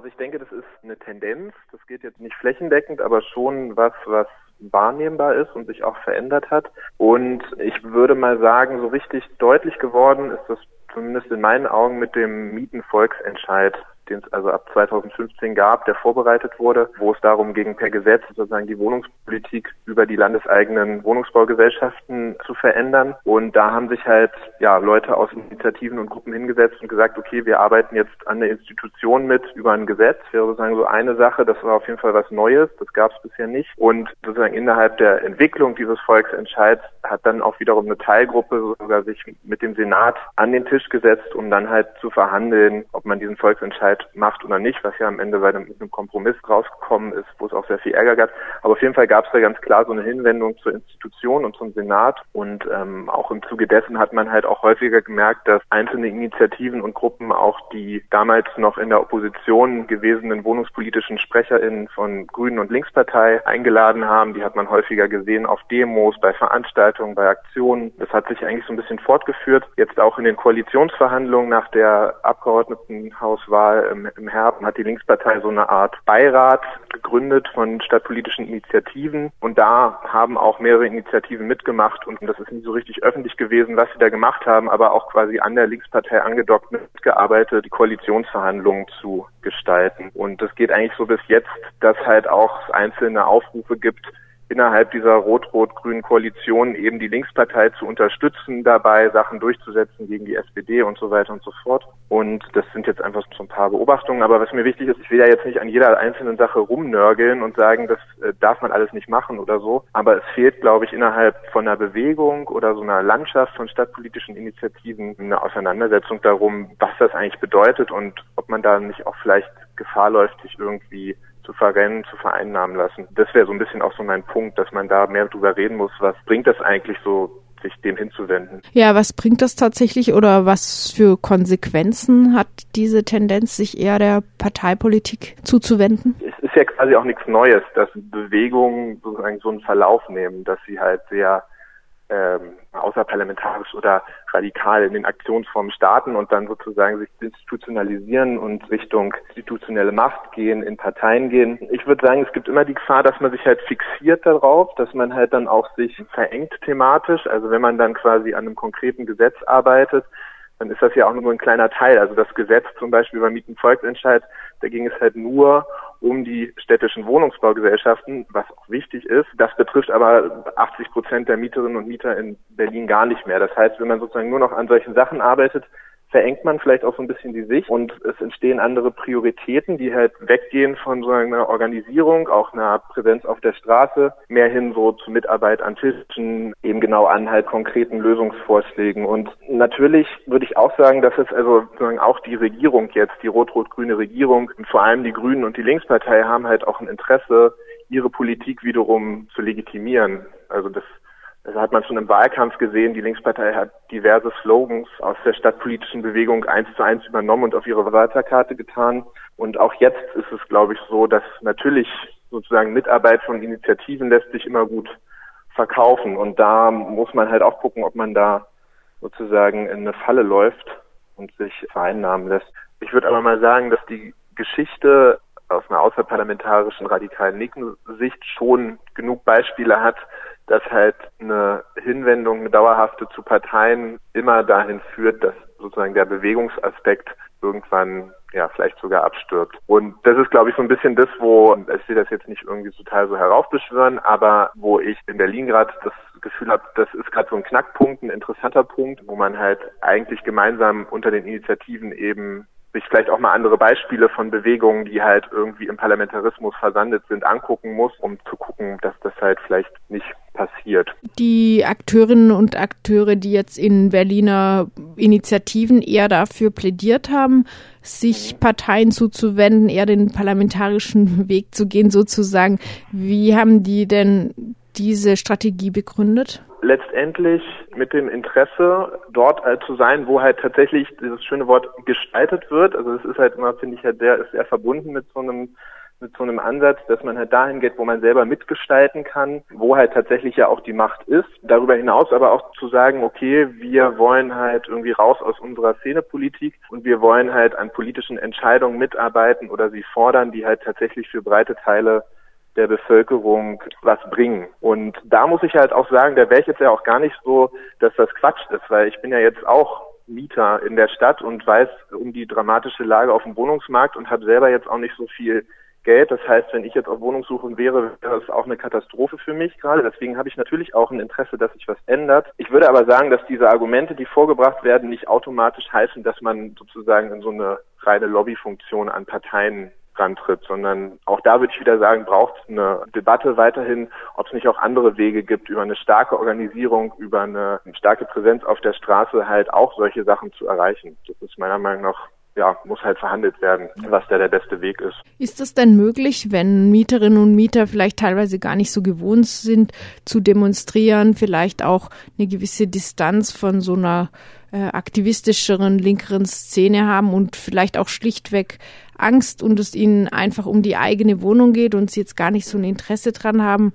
also ich denke, das ist eine Tendenz. Das geht jetzt nicht flächendeckend, aber schon was, was wahrnehmbar ist und sich auch verändert hat. Und ich würde mal sagen, so richtig deutlich geworden ist das zumindest in meinen Augen mit dem Mietenvolksentscheid den es also ab 2015 gab, der vorbereitet wurde, wo es darum ging, per Gesetz sozusagen die Wohnungspolitik über die landeseigenen Wohnungsbaugesellschaften zu verändern. Und da haben sich halt ja Leute aus Initiativen und Gruppen hingesetzt und gesagt, okay, wir arbeiten jetzt an der Institution mit über ein Gesetz. Wäre sozusagen so eine Sache, das war auf jeden Fall was Neues, das gab es bisher nicht. Und sozusagen innerhalb der Entwicklung dieses Volksentscheids hat dann auch wiederum eine Teilgruppe sogar sich mit dem Senat an den Tisch gesetzt, um dann halt zu verhandeln, ob man diesen Volksentscheid Zeit macht oder nicht, was ja am Ende bei einem, mit einem Kompromiss rausgekommen ist, wo es auch sehr viel Ärger gab. Aber auf jeden Fall gab es da ganz klar so eine Hinwendung zur Institution und zum Senat. Und ähm, auch im Zuge dessen hat man halt auch häufiger gemerkt, dass einzelne Initiativen und Gruppen auch die damals noch in der Opposition gewesenen wohnungspolitischen SprecherInnen von Grünen und Linkspartei eingeladen haben. Die hat man häufiger gesehen auf Demos, bei Veranstaltungen, bei Aktionen. Das hat sich eigentlich so ein bisschen fortgeführt. Jetzt auch in den Koalitionsverhandlungen nach der Abgeordnetenhauswahl im, im Herbst hat die Linkspartei so eine Art Beirat gegründet von stadtpolitischen Initiativen und da haben auch mehrere Initiativen mitgemacht und das ist nicht so richtig öffentlich gewesen, was sie da gemacht haben, aber auch quasi an der Linkspartei angedockt mitgearbeitet, die Koalitionsverhandlungen zu gestalten. Und das geht eigentlich so bis jetzt, dass halt auch einzelne Aufrufe gibt, innerhalb dieser rot-rot-grünen Koalition eben die Linkspartei zu unterstützen, dabei Sachen durchzusetzen gegen die SPD und so weiter und so fort. Und das sind jetzt einfach so ein paar Beobachtungen. Aber was mir wichtig ist, ich will ja jetzt nicht an jeder einzelnen Sache rumnörgeln und sagen, das äh, darf man alles nicht machen oder so. Aber es fehlt, glaube ich, innerhalb von einer Bewegung oder so einer Landschaft von stadtpolitischen Initiativen eine Auseinandersetzung darum, was das eigentlich bedeutet und ob man da nicht auch vielleicht Gefahr läuft, sich irgendwie zu verrennen, zu vereinnahmen lassen. Das wäre so ein bisschen auch so mein Punkt, dass man da mehr drüber reden muss, was bringt das eigentlich so sich dem hinzuwenden. Ja, was bringt das tatsächlich oder was für Konsequenzen hat diese Tendenz, sich eher der Parteipolitik zuzuwenden? Es ist ja quasi auch nichts Neues, dass Bewegungen sozusagen so einen Verlauf nehmen, dass sie halt sehr ähm, außerparlamentarisch oder radikal in den Aktionsformen starten und dann sozusagen sich institutionalisieren und Richtung institutionelle Macht gehen, in Parteien gehen. Ich würde sagen, es gibt immer die Gefahr, dass man sich halt fixiert darauf, dass man halt dann auch sich verengt thematisch. Also wenn man dann quasi an einem konkreten Gesetz arbeitet, dann ist das ja auch nur ein kleiner Teil. Also das Gesetz zum Beispiel beim Mietenvolksentscheid, da ging es halt nur um die städtischen Wohnungsbaugesellschaften, was auch wichtig ist. Das betrifft aber 80 Prozent der Mieterinnen und Mieter in Berlin gar nicht mehr. Das heißt, wenn man sozusagen nur noch an solchen Sachen arbeitet, verengt man vielleicht auch so ein bisschen die Sicht und es entstehen andere Prioritäten, die halt weggehen von so einer Organisierung, auch einer Präsenz auf der Straße, mehr hin so zu Mitarbeit an Tischen, eben genau an halt konkreten Lösungsvorschlägen. Und natürlich würde ich auch sagen, dass es also sozusagen auch die Regierung jetzt, die rot-rot-grüne Regierung, vor allem die Grünen und die Linkspartei haben halt auch ein Interesse, ihre Politik wiederum zu legitimieren. Also das das hat man schon im Wahlkampf gesehen. Die Linkspartei hat diverse Slogans aus der stadtpolitischen Bewegung eins zu eins übernommen und auf ihre Wahlplakate getan. Und auch jetzt ist es, glaube ich, so, dass natürlich sozusagen Mitarbeit von Initiativen lässt sich immer gut verkaufen. Und da muss man halt auch gucken, ob man da sozusagen in eine Falle läuft und sich vereinnahmen lässt. Ich würde aber mal sagen, dass die Geschichte aus einer außerparlamentarischen radikalen linken Sicht schon genug Beispiele hat, dass halt eine Hinwendung, eine dauerhafte zu Parteien immer dahin führt, dass sozusagen der Bewegungsaspekt irgendwann ja vielleicht sogar abstirbt. Und das ist, glaube ich, so ein bisschen das, wo ich will das jetzt nicht irgendwie total so heraufbeschwören, aber wo ich in Berlin gerade das Gefühl habe, das ist gerade so ein Knackpunkt, ein interessanter Punkt, wo man halt eigentlich gemeinsam unter den Initiativen eben sich vielleicht auch mal andere Beispiele von Bewegungen, die halt irgendwie im Parlamentarismus versandet sind, angucken muss, um zu gucken, dass das halt vielleicht nicht passiert. Die Akteurinnen und Akteure, die jetzt in Berliner Initiativen eher dafür plädiert haben, sich. Parteien zuzuwenden, eher den parlamentarischen Weg zu gehen sozusagen, wie haben die denn diese Strategie begründet? letztendlich mit dem Interesse, dort äh, zu sein, wo halt tatsächlich dieses schöne Wort gestaltet wird. Also es ist halt immer, finde ich, halt sehr, ist sehr verbunden mit so einem mit so einem Ansatz, dass man halt dahin geht, wo man selber mitgestalten kann, wo halt tatsächlich ja auch die Macht ist. Darüber hinaus aber auch zu sagen, okay, wir wollen halt irgendwie raus aus unserer Szenepolitik und wir wollen halt an politischen Entscheidungen mitarbeiten oder sie fordern, die halt tatsächlich für breite Teile der Bevölkerung was bringen. Und da muss ich halt auch sagen, da wäre ich jetzt ja auch gar nicht so, dass das Quatsch ist, weil ich bin ja jetzt auch Mieter in der Stadt und weiß um die dramatische Lage auf dem Wohnungsmarkt und habe selber jetzt auch nicht so viel Geld. Das heißt, wenn ich jetzt auf Wohnungssuche wäre, wäre das auch eine Katastrophe für mich gerade. Deswegen habe ich natürlich auch ein Interesse, dass sich was ändert. Ich würde aber sagen, dass diese Argumente, die vorgebracht werden, nicht automatisch heißen, dass man sozusagen in so eine reine Lobbyfunktion an Parteien rantritt, sondern auch da würde ich wieder sagen, braucht es eine Debatte weiterhin, ob es nicht auch andere Wege gibt, über eine starke Organisierung, über eine starke Präsenz auf der Straße halt auch solche Sachen zu erreichen. Das ist meiner Meinung nach ja, muss halt verhandelt werden, was da der beste Weg ist. Ist es denn möglich, wenn Mieterinnen und Mieter vielleicht teilweise gar nicht so gewohnt sind zu demonstrieren, vielleicht auch eine gewisse Distanz von so einer äh, aktivistischeren, linkeren Szene haben und vielleicht auch schlichtweg Angst und es ihnen einfach um die eigene Wohnung geht und sie jetzt gar nicht so ein Interesse dran haben,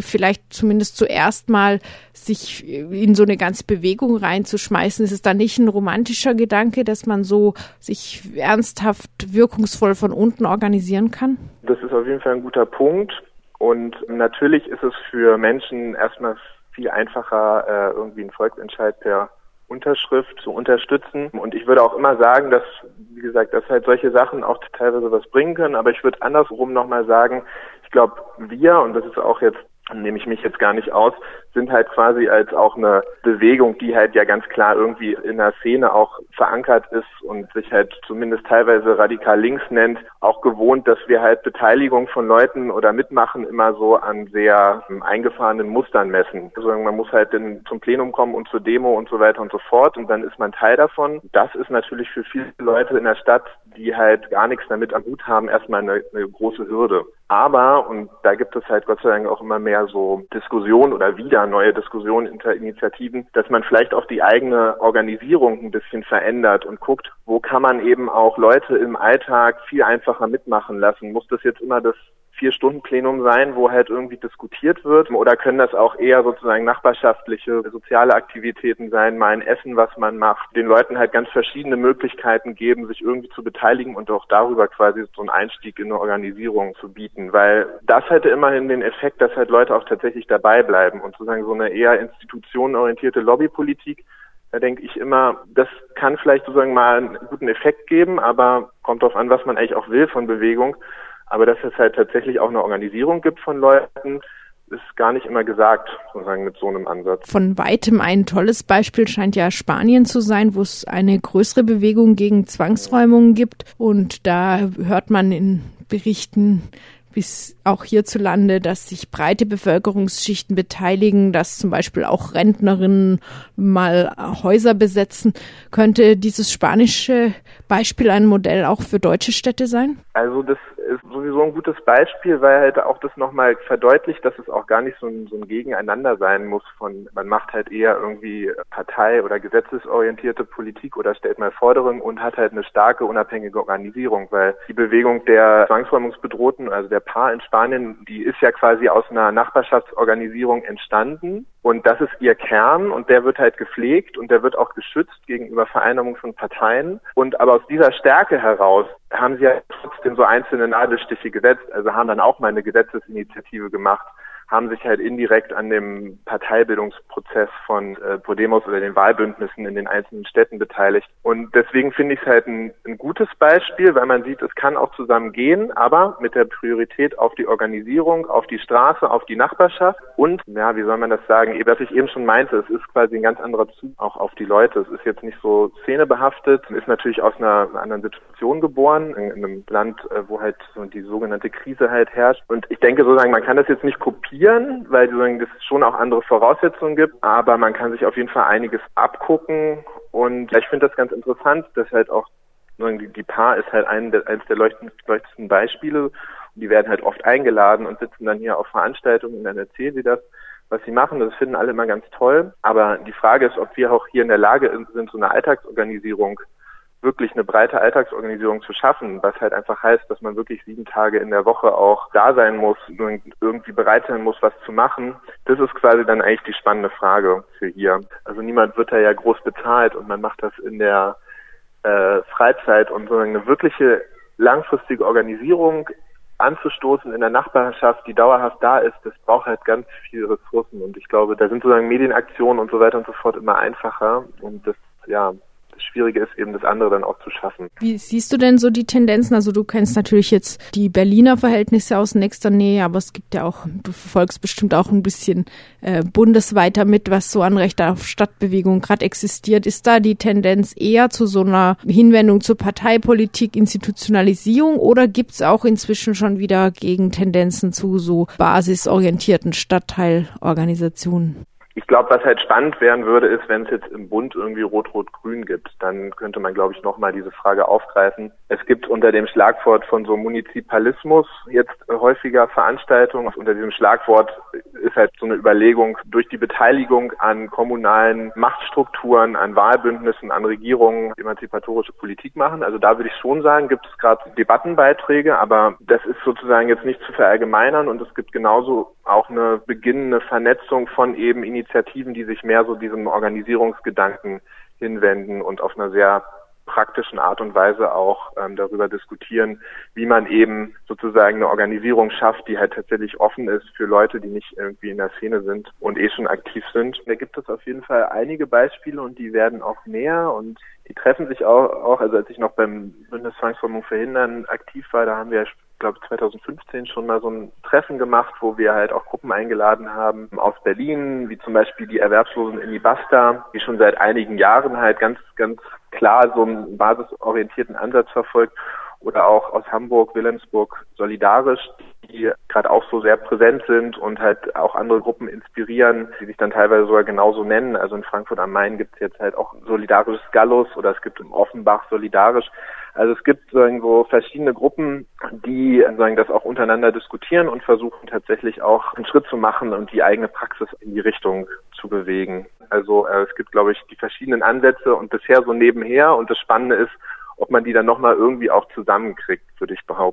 vielleicht zumindest zuerst mal sich in so eine ganze Bewegung reinzuschmeißen. Ist es dann nicht ein romantischer Gedanke, dass man so sich ernsthaft wirkungsvoll von unten organisieren kann? Das ist auf jeden Fall ein guter Punkt. Und natürlich ist es für Menschen erstmal viel einfacher, äh, irgendwie einen Volksentscheid per Unterschrift zu unterstützen. Und ich würde auch immer sagen, dass, wie gesagt, dass halt solche Sachen auch teilweise was bringen können. Aber ich würde andersrum nochmal sagen, ich glaube, wir, und das ist auch jetzt nehme ich mich jetzt gar nicht aus, sind halt quasi als auch eine Bewegung, die halt ja ganz klar irgendwie in der Szene auch verankert ist und sich halt zumindest teilweise radikal links nennt, auch gewohnt, dass wir halt Beteiligung von Leuten oder Mitmachen immer so an sehr eingefahrenen Mustern messen. Also man muss halt in, zum Plenum kommen und zur Demo und so weiter und so fort und dann ist man Teil davon. Das ist natürlich für viele Leute in der Stadt, die halt gar nichts damit am Hut haben, erstmal eine, eine große Hürde. Aber, und da gibt es halt Gott sei Dank auch immer mehr so Diskussionen oder wieder neue Diskussionen hinter Initiativen, dass man vielleicht auch die eigene Organisierung ein bisschen verändert und guckt, wo kann man eben auch Leute im Alltag viel einfacher mitmachen lassen. Muss das jetzt immer das Vier-Stunden-Plenum sein, wo halt irgendwie diskutiert wird? Oder können das auch eher sozusagen nachbarschaftliche, soziale Aktivitäten sein, mal ein Essen, was man macht, den Leuten halt ganz verschiedene Möglichkeiten geben, sich irgendwie zu beteiligen und auch darüber quasi so einen Einstieg in eine Organisierung zu bieten? Weil das hätte immerhin den Effekt, dass halt Leute auch tatsächlich dabei bleiben und sozusagen so eine eher institutionenorientierte Lobbypolitik da denke ich immer, das kann vielleicht sozusagen mal einen guten Effekt geben, aber kommt darauf an, was man eigentlich auch will von Bewegung. Aber dass es halt tatsächlich auch eine Organisierung gibt von Leuten, ist gar nicht immer gesagt, sozusagen mit so einem Ansatz. Von weitem ein tolles Beispiel scheint ja Spanien zu sein, wo es eine größere Bewegung gegen Zwangsräumungen gibt. Und da hört man in Berichten bis auch hierzulande, dass sich breite Bevölkerungsschichten beteiligen, dass zum Beispiel auch Rentnerinnen mal Häuser besetzen. Könnte dieses spanische Beispiel ein Modell auch für deutsche Städte sein? Also das ist sowieso ein gutes Beispiel, weil halt auch das nochmal verdeutlicht, dass es auch gar nicht so ein, so ein Gegeneinander sein muss von, man macht halt eher irgendwie Partei- oder gesetzesorientierte Politik oder stellt mal Forderungen und hat halt eine starke unabhängige Organisierung, weil die Bewegung der Zwangsräumungsbedrohten, also der Paar in Spanien, die ist ja quasi aus einer Nachbarschaftsorganisierung entstanden. Und das ist ihr Kern und der wird halt gepflegt und der wird auch geschützt gegenüber Vereinigungen von Parteien. Und aber aus dieser Stärke heraus haben sie ja trotzdem so einzelne Nadelstiche gesetzt, also haben dann auch mal eine Gesetzesinitiative gemacht haben sich halt indirekt an dem Parteibildungsprozess von äh, Podemos oder den Wahlbündnissen in den einzelnen Städten beteiligt. Und deswegen finde ich es halt ein, ein gutes Beispiel, weil man sieht, es kann auch zusammen gehen, aber mit der Priorität auf die Organisierung, auf die Straße, auf die Nachbarschaft und, ja, wie soll man das sagen, was ich eben schon meinte, es ist quasi ein ganz anderer Zug auch auf die Leute. Es ist jetzt nicht so szenebehaftet, ist natürlich aus einer, anderen Situation geboren, in, in einem Land, äh, wo halt so die sogenannte Krise halt herrscht. Und ich denke sozusagen, man kann das jetzt nicht kopieren, kopieren, weil es schon auch andere Voraussetzungen gibt, aber man kann sich auf jeden Fall einiges abgucken und ich finde das ganz interessant, dass halt auch die Paar ist halt ein eines der leuchtendsten Beispiele und die werden halt oft eingeladen und sitzen dann hier auf Veranstaltungen und dann erzählen sie das, was sie machen. Das finden alle immer ganz toll. Aber die Frage ist, ob wir auch hier in der Lage sind, so eine Alltagsorganisierung wirklich eine breite Alltagsorganisierung zu schaffen, was halt einfach heißt, dass man wirklich sieben Tage in der Woche auch da sein muss, irgendwie bereit sein muss, was zu machen. Das ist quasi dann eigentlich die spannende Frage für hier. Also niemand wird da ja groß bezahlt und man macht das in der äh, Freizeit und so eine wirkliche langfristige Organisierung anzustoßen in der Nachbarschaft, die dauerhaft da ist, das braucht halt ganz viele Ressourcen und ich glaube, da sind sozusagen Medienaktionen und so weiter und so fort immer einfacher und das ja Schwierige ist eben, das andere dann auch zu schaffen. Wie siehst du denn so die Tendenzen? Also du kennst natürlich jetzt die Berliner Verhältnisse aus nächster Nähe, aber es gibt ja auch, du verfolgst bestimmt auch ein bisschen äh, bundesweiter mit, was so an Recht auf Stadtbewegung gerade existiert. Ist da die Tendenz eher zu so einer Hinwendung zur Parteipolitik, Institutionalisierung oder gibt es auch inzwischen schon wieder Gegentendenzen zu so basisorientierten Stadtteilorganisationen? Ich glaube, was halt spannend werden würde, ist, wenn es jetzt im Bund irgendwie Rot-Rot-Grün gibt, dann könnte man, glaube ich, nochmal diese Frage aufgreifen. Es gibt unter dem Schlagwort von so Munizipalismus jetzt häufiger Veranstaltungen. Unter diesem Schlagwort ist halt so eine Überlegung durch die Beteiligung an kommunalen Machtstrukturen, an Wahlbündnissen, an Regierungen emanzipatorische Politik machen. Also da würde ich schon sagen, gibt es gerade Debattenbeiträge, aber das ist sozusagen jetzt nicht zu verallgemeinern und es gibt genauso auch eine beginnende Vernetzung von eben Initiativen, die sich mehr so diesem Organisierungsgedanken hinwenden und auf einer sehr praktischen Art und Weise auch ähm, darüber diskutieren, wie man eben sozusagen eine Organisierung schafft, die halt tatsächlich offen ist für Leute, die nicht irgendwie in der Szene sind und eh schon aktiv sind. Da gibt es auf jeden Fall einige Beispiele und die werden auch mehr und die treffen sich auch, auch also als ich noch beim Bündniszwangsformung verhindern aktiv war, da haben wir glaube 2015 schon mal so ein Treffen gemacht, wo wir halt auch Gruppen eingeladen haben aus Berlin, wie zum Beispiel die Erwerbslosen in die Basta, die schon seit einigen Jahren halt ganz, ganz klar so einen basisorientierten Ansatz verfolgt oder auch aus Hamburg, Wilhelmsburg solidarisch, die gerade auch so sehr präsent sind und halt auch andere Gruppen inspirieren, die sich dann teilweise sogar genauso nennen. Also in Frankfurt am Main gibt es jetzt halt auch solidarisches Gallus oder es gibt in Offenbach solidarisch. Also es gibt irgendwo verschiedene Gruppen, die sagen, das auch untereinander diskutieren und versuchen tatsächlich auch einen Schritt zu machen und die eigene Praxis in die Richtung zu bewegen. Also äh, es gibt, glaube ich, die verschiedenen Ansätze und bisher so nebenher und das Spannende ist, ob man die dann nochmal irgendwie auch zusammenkriegt, würde ich behaupten.